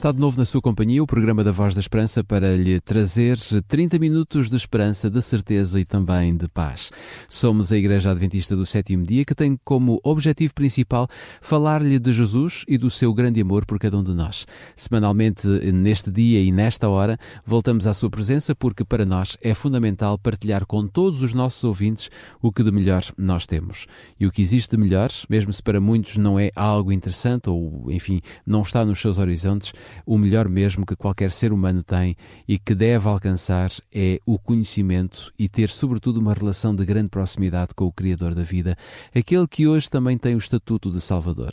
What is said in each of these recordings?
Está de novo na sua companhia o programa da Voz da Esperança para lhe trazer 30 minutos de esperança, de certeza e também de paz. Somos a Igreja Adventista do Sétimo Dia que tem como objetivo principal falar-lhe de Jesus e do seu grande amor por cada um de nós. Semanalmente, neste dia e nesta hora, voltamos à sua presença porque para nós é fundamental partilhar com todos os nossos ouvintes o que de melhor nós temos. E o que existe de melhor, mesmo se para muitos não é algo interessante ou, enfim, não está nos seus horizontes, o melhor mesmo que qualquer ser humano tem e que deve alcançar é o conhecimento e ter, sobretudo, uma relação de grande proximidade com o Criador da vida, aquele que hoje também tem o estatuto de Salvador.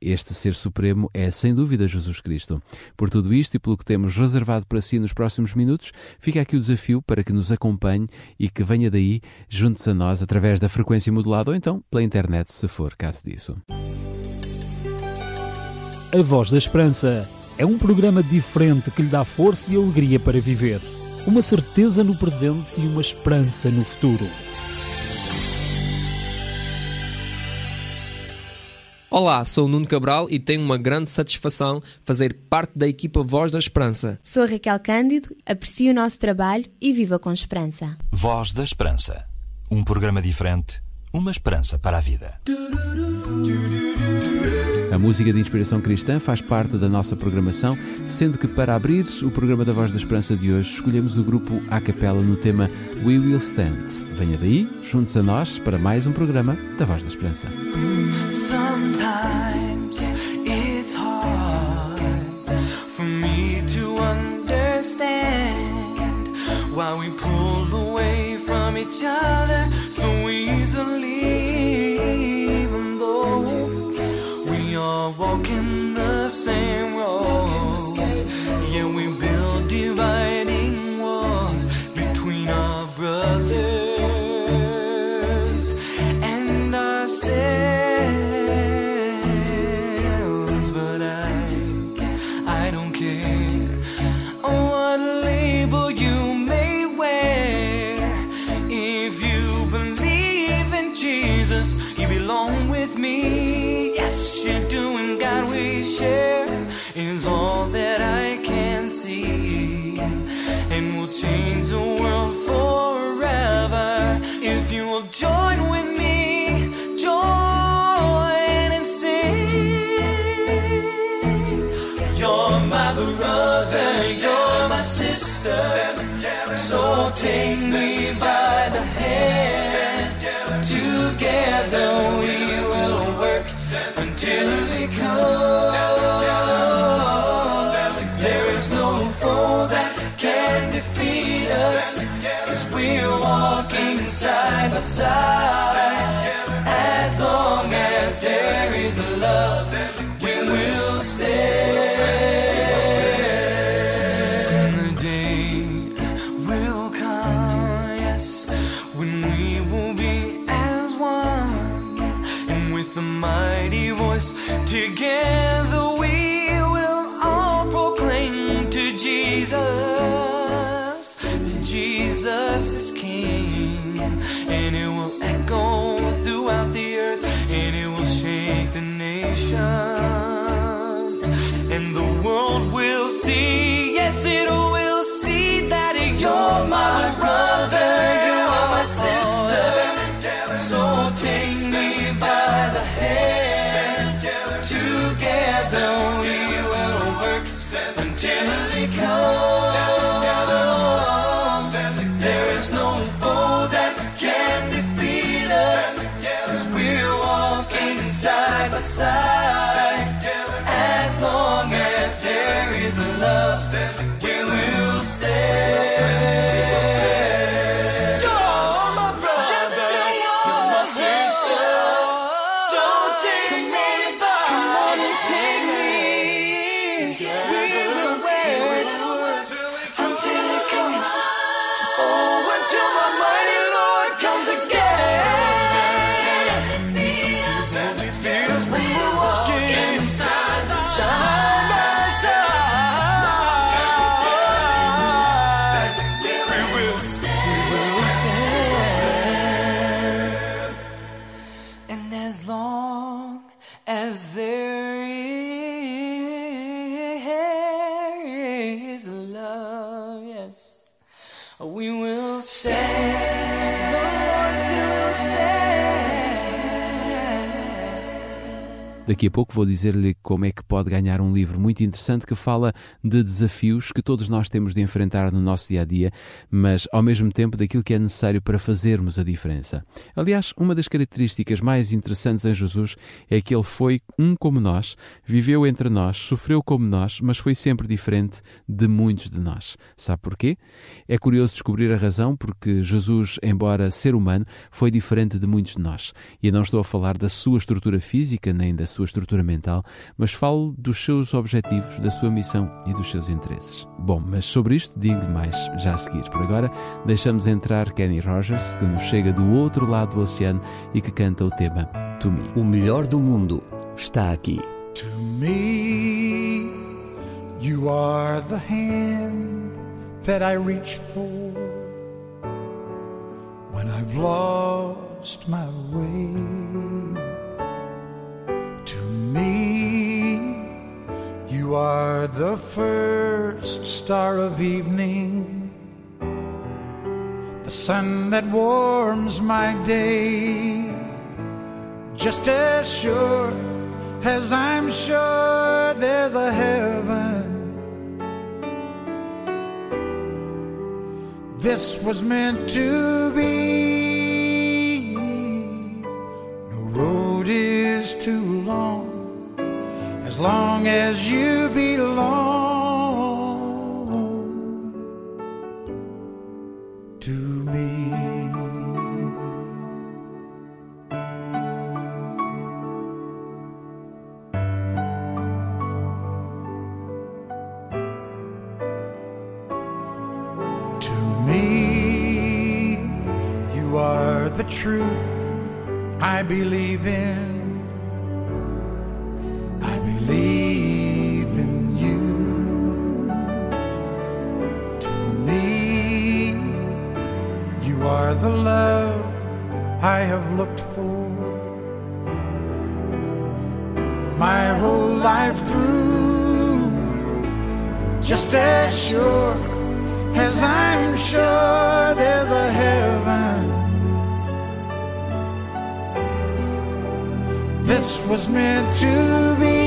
Este ser supremo é, sem dúvida, Jesus Cristo. Por tudo isto e pelo que temos reservado para si nos próximos minutos, fica aqui o desafio para que nos acompanhe e que venha daí, juntos a nós, através da frequência modulada ou então pela internet, se for caso disso. A Voz da Esperança é um programa diferente que lhe dá força e alegria para viver. Uma certeza no presente e uma esperança no futuro. Olá, sou o Nuno Cabral e tenho uma grande satisfação fazer parte da equipa Voz da Esperança. Sou a Raquel Cândido, aprecio o nosso trabalho e viva com esperança. Voz da Esperança. Um programa diferente, uma esperança para a vida. A música de inspiração cristã faz parte da nossa programação, sendo que para abrir o programa da Voz da Esperança de hoje, escolhemos o grupo A Capela no tema We Will Stand. Venha daí, juntos a nós, para mais um programa da Voz da Esperança. Sometimes it's hard for me to understand why we pull away from each other so easily, are walking the same road. Yeah, we build dividing walls between our brothers and ourselves. But I, I don't care what label you may wear. If you believe in Jesus, you belong with me. Yes, you we share is all that I can see. And we'll change the world forever if you will join with me. Join and sing. You're my brother, you're my sister. So take me by the until we come. There is no foe that can defeat us. Cause we're walking side by side. As long as there is a love, we will stand. With a mighty voice, together we will all proclaim to Jesus that Jesus is King. And it will echo throughout the earth, and it will shake the nations. And the world will see, yes, it will see that you're my brother, you're my sister. Until we come. There is no foe that can defeat us. Cause we're walking side by side. As long as there is love, we will stand. Daqui a pouco vou dizer-lhe como é que pode ganhar um livro muito interessante que fala de desafios que todos nós temos de enfrentar no nosso dia a dia, mas ao mesmo tempo daquilo que é necessário para fazermos a diferença. Aliás, uma das características mais interessantes em Jesus é que ele foi um como nós, viveu entre nós, sofreu como nós, mas foi sempre diferente de muitos de nós. Sabe porquê? É curioso descobrir a razão porque Jesus, embora ser humano, foi diferente de muitos de nós. E não estou a falar da sua estrutura física nem da sua estrutura mental, mas falo dos seus objetivos, da sua missão e dos seus interesses. Bom, mas sobre isto digo-lhe mais já a seguir. Por agora, deixamos entrar Kenny Rogers, que nos chega do outro lado do oceano e que canta o tema To Me. O melhor do mundo está aqui. To me, you are the hand that I reach for when I've lost my way. The first star of evening, the sun that warms my day just as sure as I'm sure there's a heaven. This was meant to be. No road is too long as long as you you are the truth I believe in. I believe in you. To me, you are the love I have looked for. My whole life through, just as sure as I'm sure This was meant to be.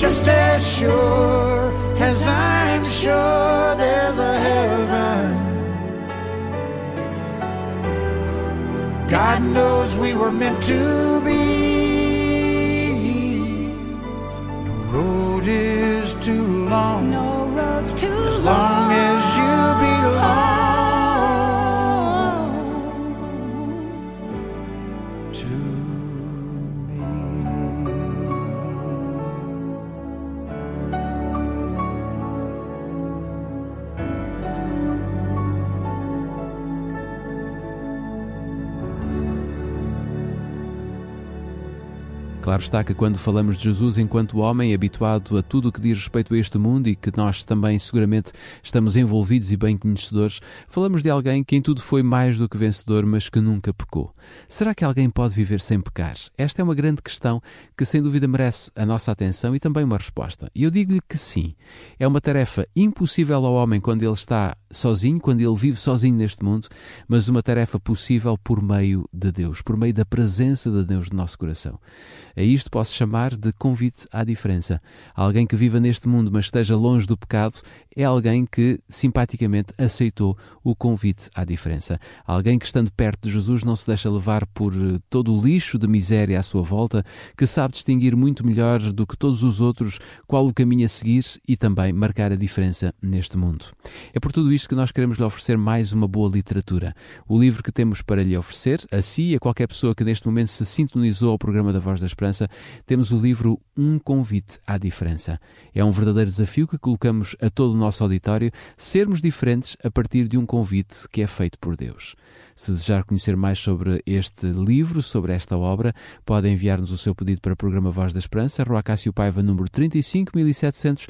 Just as sure as I'm sure there's a heaven. God knows we were meant to be. No road is too long. No road's too long Está que quando falamos de Jesus enquanto homem habituado a tudo o que diz respeito a este mundo e que nós também seguramente estamos envolvidos e bem conhecedores, falamos de alguém que em tudo foi mais do que vencedor, mas que nunca pecou. Será que alguém pode viver sem pecar? Esta é uma grande questão que sem dúvida merece a nossa atenção e também uma resposta. E eu digo-lhe que sim. É uma tarefa impossível ao homem quando ele está sozinho, quando ele vive sozinho neste mundo, mas uma tarefa possível por meio de Deus, por meio da presença de Deus no nosso coração. A isto posso chamar de convite à diferença. Alguém que viva neste mundo, mas esteja longe do pecado, é alguém que simpaticamente aceitou o convite à diferença. Alguém que, estando perto de Jesus, não se deixa levar por eh, todo o lixo de miséria à sua volta, que sabe distinguir muito melhor do que todos os outros qual o caminho a seguir e também marcar a diferença neste mundo. É por tudo isto que nós queremos lhe oferecer mais uma boa literatura. O livro que temos para lhe oferecer, a si e a qualquer pessoa que neste momento se sintonizou ao programa da Voz da Esperança, temos o livro Um Convite à Diferença. É um verdadeiro desafio que colocamos a todo nosso auditório sermos diferentes a partir de um convite que é feito por Deus. Se desejar conhecer mais sobre este livro, sobre esta obra, pode enviar-nos o seu pedido para o programa Voz da Esperança, Rua Cássio Paiva, número 35700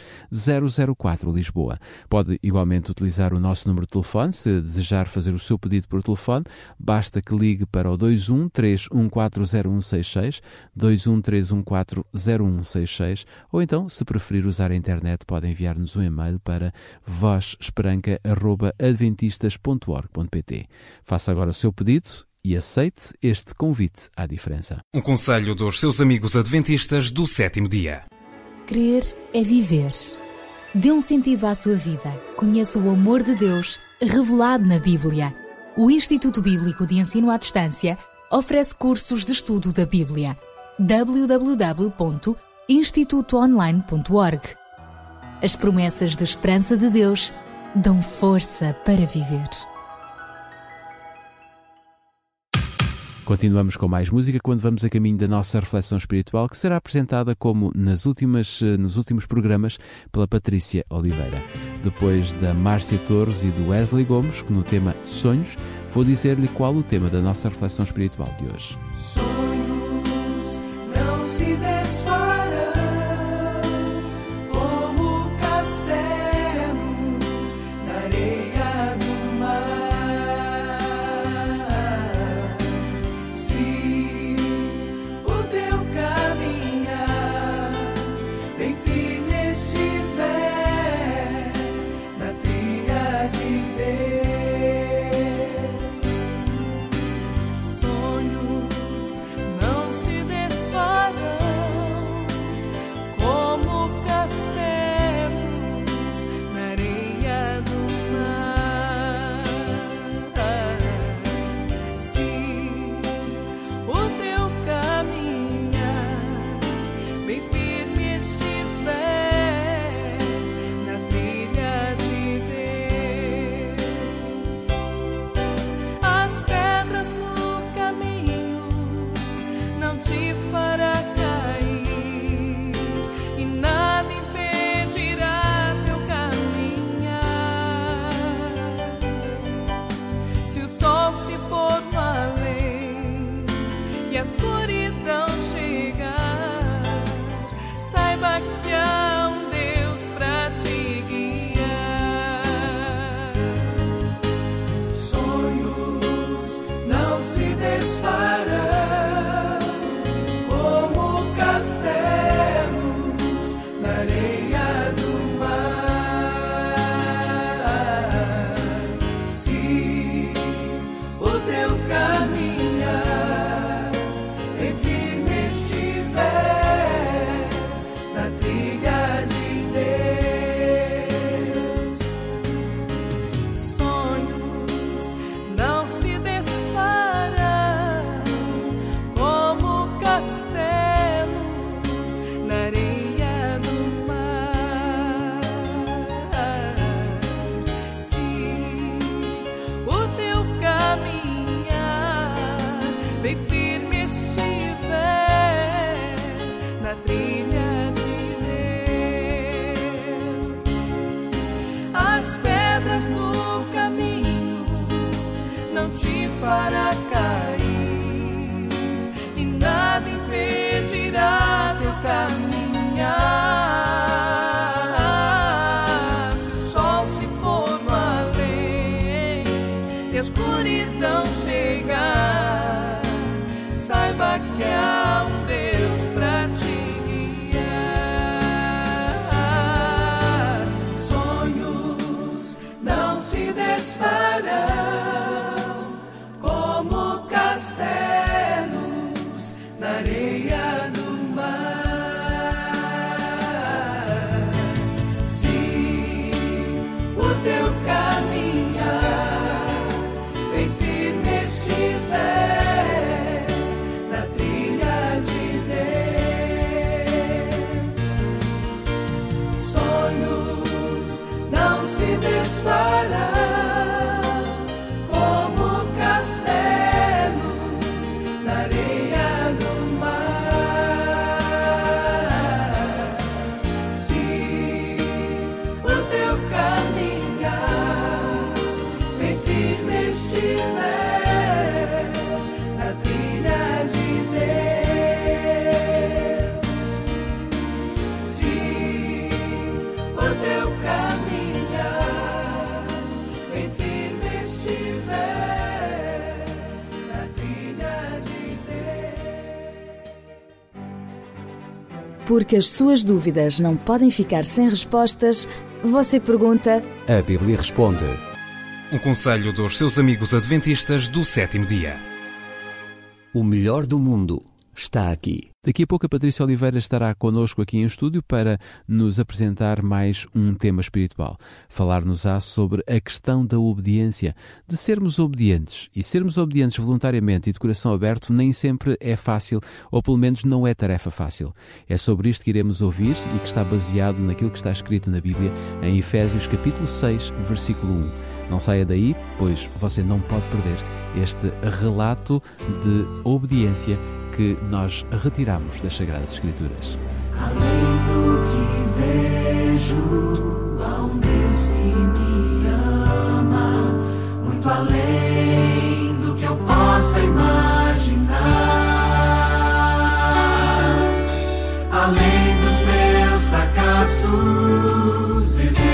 004, Lisboa. Pode igualmente utilizar o nosso número de telefone, se desejar fazer o seu pedido por telefone, basta que ligue para o 21 3140166, 21 3140166, ou então, se preferir usar a internet, pode enviar-nos um e-mail para vozesperanca.adventistas.org.pt. Faça agora o seu pedido e aceite este convite à diferença. Um conselho dos seus amigos adventistas do sétimo dia. Crer é viver. Dê um sentido à sua vida. Conheça o amor de Deus revelado na Bíblia. O Instituto Bíblico de Ensino à Distância oferece cursos de estudo da Bíblia. www.institutoonline.org As promessas de esperança de Deus dão força para viver. Continuamos com mais música quando vamos a caminho da nossa reflexão espiritual, que será apresentada como nas últimas, nos últimos programas pela Patrícia Oliveira. Depois da Márcia Torres e do Wesley Gomes, que no tema Sonhos, vou dizer-lhe qual o tema da nossa reflexão espiritual de hoje. Sonhos não se te fará cair Porque as suas dúvidas não podem ficar sem respostas, você pergunta. A Bíblia responde. Um conselho dos seus amigos adventistas do sétimo dia. O melhor do mundo está aqui. Daqui a pouco a Patrícia Oliveira estará connosco aqui em estúdio para nos apresentar mais um tema espiritual. Falar-nos-á sobre a questão da obediência, de sermos obedientes. E sermos obedientes voluntariamente e de coração aberto nem sempre é fácil, ou pelo menos não é tarefa fácil. É sobre isto que iremos ouvir e que está baseado naquilo que está escrito na Bíblia em Efésios capítulo 6, versículo 1. Não saia daí, pois você não pode perder este relato de obediência que nós retiramos das Sagradas Escrituras. Além do que vejo, há um Deus que me ama, muito além do que eu possa imaginar. Além dos meus fracassos, existe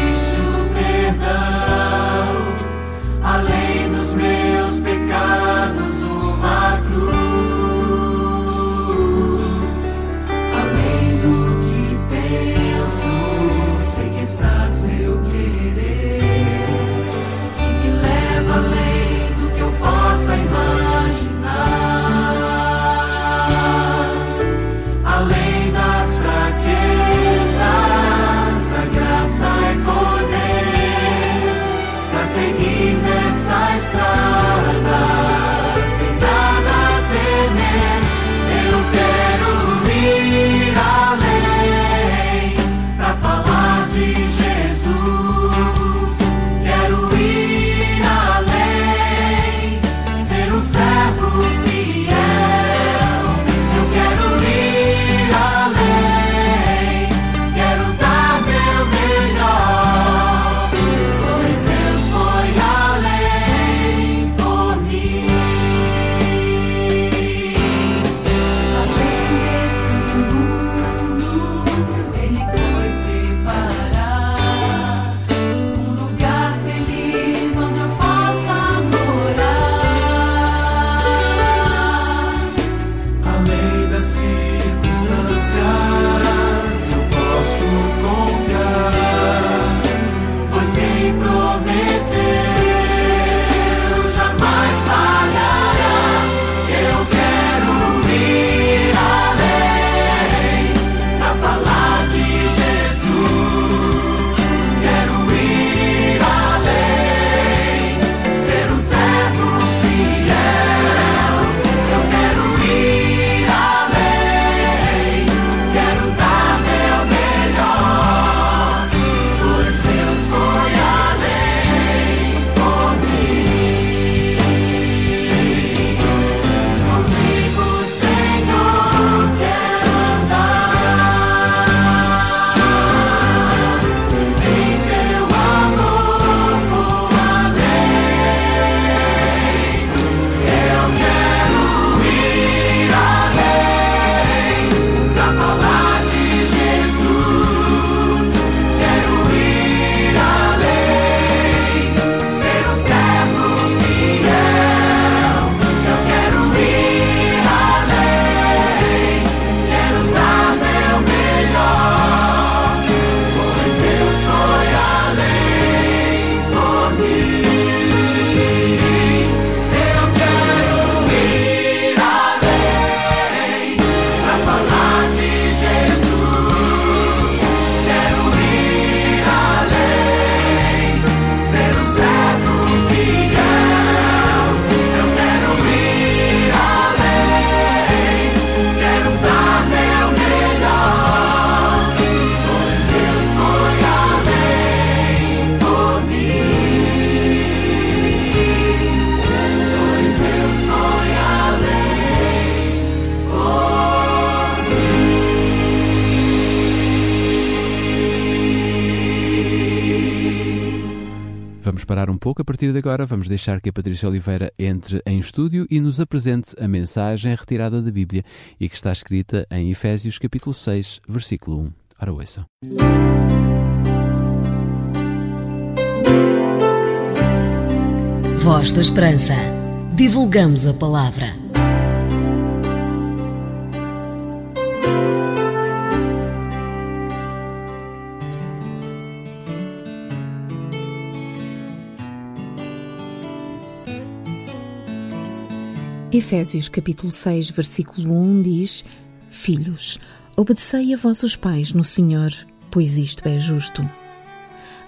pouco a partir de agora. Vamos deixar que a Patrícia Oliveira entre em estúdio e nos apresente a mensagem retirada da Bíblia e que está escrita em Efésios capítulo 6, versículo 1. Ora, ouça. Voz da Esperança. Divulgamos a palavra. Efésios capítulo 6, versículo 1 diz: Filhos, obedecei a vossos pais no Senhor, pois isto é justo.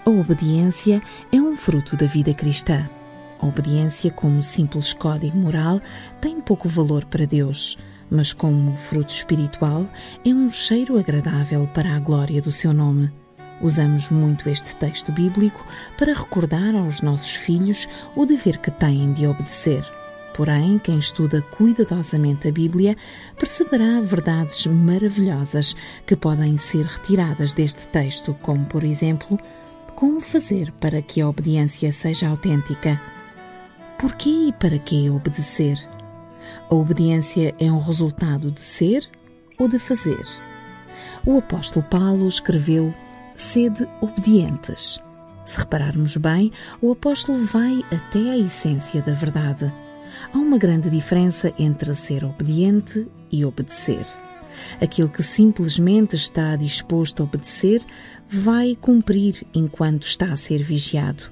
A obediência é um fruto da vida cristã. A obediência, como simples código moral, tem pouco valor para Deus, mas como fruto espiritual, é um cheiro agradável para a glória do seu nome. Usamos muito este texto bíblico para recordar aos nossos filhos o dever que têm de obedecer. Porém, quem estuda cuidadosamente a Bíblia perceberá verdades maravilhosas que podem ser retiradas deste texto, como, por exemplo, como fazer para que a obediência seja autêntica. Por que e para que obedecer? A obediência é um resultado de ser ou de fazer? O apóstolo Paulo escreveu: Sede obedientes. Se repararmos bem, o apóstolo vai até a essência da verdade. Há uma grande diferença entre ser obediente e obedecer. Aquele que simplesmente está disposto a obedecer vai cumprir enquanto está a ser vigiado.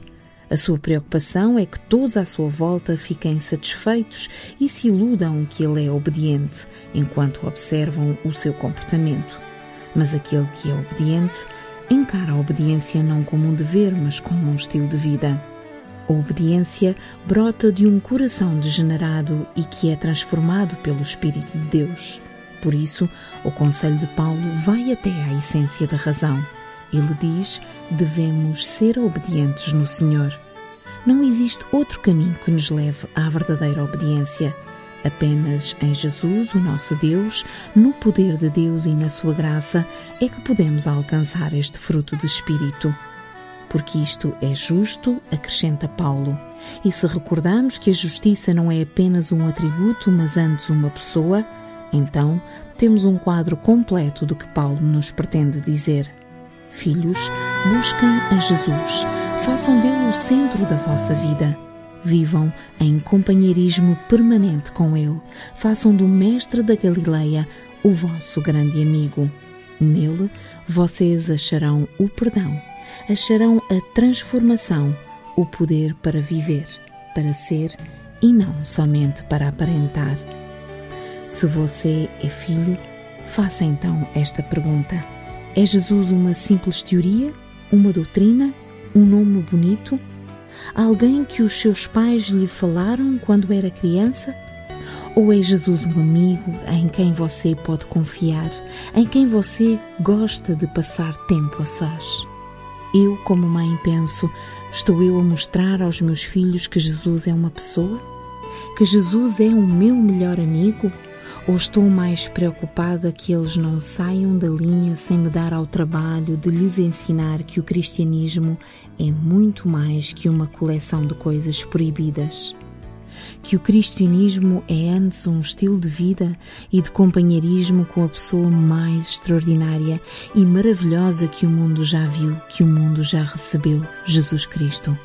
A sua preocupação é que todos à sua volta fiquem satisfeitos e se iludam que ele é obediente, enquanto observam o seu comportamento. Mas aquele que é obediente encara a obediência não como um dever, mas como um estilo de vida. A obediência brota de um coração degenerado e que é transformado pelo Espírito de Deus. Por isso, o conselho de Paulo vai até à essência da razão. Ele diz: devemos ser obedientes no Senhor. Não existe outro caminho que nos leve à verdadeira obediência. Apenas em Jesus, o nosso Deus, no poder de Deus e na sua graça, é que podemos alcançar este fruto do Espírito porque isto é justo, acrescenta Paulo. E se recordarmos que a justiça não é apenas um atributo, mas antes uma pessoa, então temos um quadro completo do que Paulo nos pretende dizer. Filhos, busquem a Jesus, façam dele o centro da vossa vida. Vivam em companheirismo permanente com ele, façam do Mestre da Galileia o vosso grande amigo. Nele vocês acharão o perdão acharão a transformação, o poder para viver, para ser e não somente para aparentar. Se você é filho, faça então esta pergunta: É Jesus uma simples teoria, uma doutrina, um nome bonito? Alguém que os seus pais lhe falaram quando era criança? Ou é Jesus um amigo em quem você pode confiar, em quem você gosta de passar tempo a sós? Eu, como mãe, penso: estou eu a mostrar aos meus filhos que Jesus é uma pessoa? Que Jesus é o meu melhor amigo? Ou estou mais preocupada que eles não saiam da linha sem me dar ao trabalho de lhes ensinar que o cristianismo é muito mais que uma coleção de coisas proibidas? Que o cristianismo é antes um estilo de vida e de companheirismo com a pessoa mais extraordinária e maravilhosa que o mundo já viu, que o mundo já recebeu, Jesus Cristo.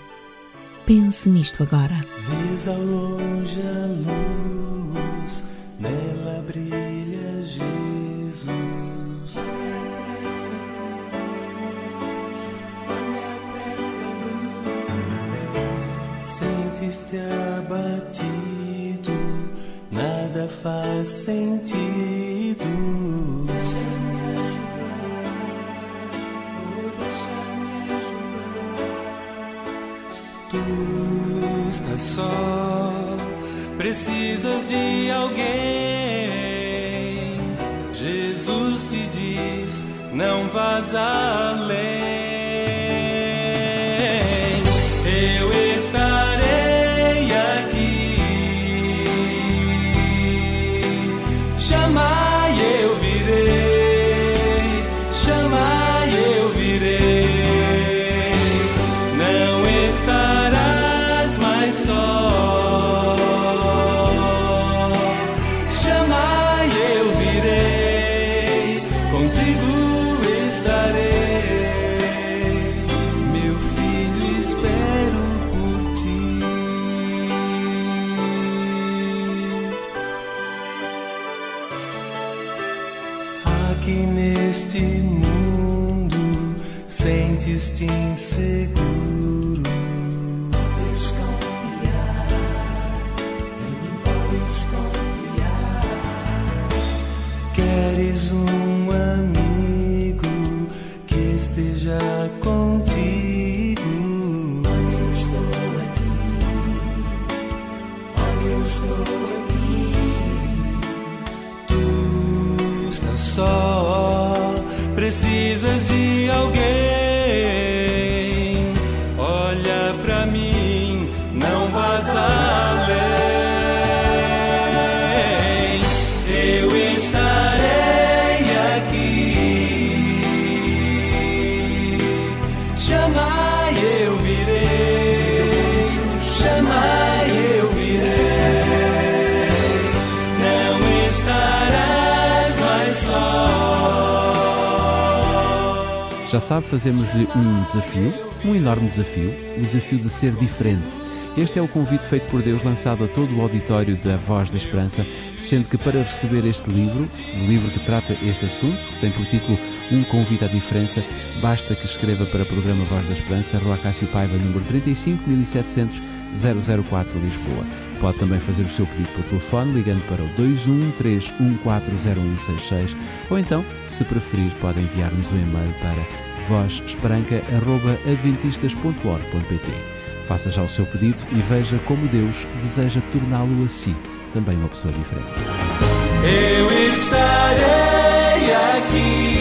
Pense nisto agora. Vês ao longe a luz, nela brilha Sentes-te abatido, nada faz sentido. Tu estás só, precisas de alguém. Jesus te diz: não vás além. Só, precisas de alguém. Sabe, fazemos-lhe um desafio, um enorme desafio, o desafio de ser diferente. Este é o convite feito por Deus lançado a todo o auditório da Voz da Esperança, sendo que para receber este livro, um livro que trata este assunto, que tem por título Um Convite à Diferença, basta que escreva para o programa Voz da Esperança, Rua Cássio Paiva, número 35700 004 Lisboa. Pode também fazer o seu pedido por telefone ligando para o 213140166 ou então, se preferir, pode enviar-nos um e-mail para vozesperanca.adventistas.org.pt Faça já o seu pedido e veja como Deus deseja torná-lo a si, também uma pessoa diferente. Eu estarei aqui.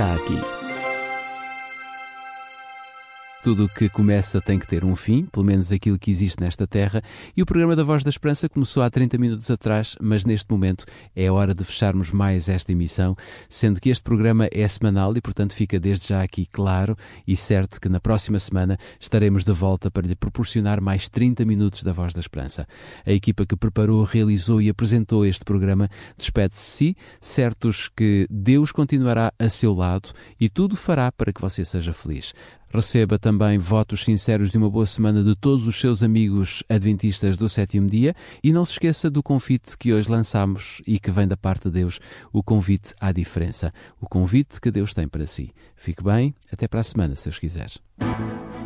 Está aqui. Tudo o que começa tem que ter um fim, pelo menos aquilo que existe nesta terra, e o programa da Voz da Esperança começou há 30 minutos atrás, mas neste momento é hora de fecharmos mais esta emissão, sendo que este programa é semanal e, portanto, fica desde já aqui claro e certo que na próxima semana estaremos de volta para lhe proporcionar mais 30 minutos da Voz da Esperança. A equipa que preparou, realizou e apresentou este programa despede-se certos que Deus continuará a seu lado e tudo fará para que você seja feliz. Receba também votos sinceros de uma boa semana de todos os seus amigos adventistas do sétimo dia e não se esqueça do convite que hoje lançamos e que vem da parte de Deus, o convite à diferença, o convite que Deus tem para si. Fique bem, até para a semana, se Deus quiser.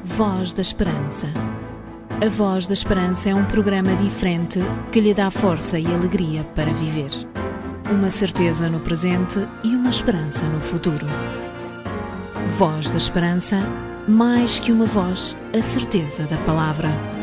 Voz da Esperança. A Voz da Esperança é um programa diferente que lhe dá força e alegria para viver. Uma certeza no presente e uma esperança no futuro. Voz da Esperança, mais que uma voz, a certeza da palavra.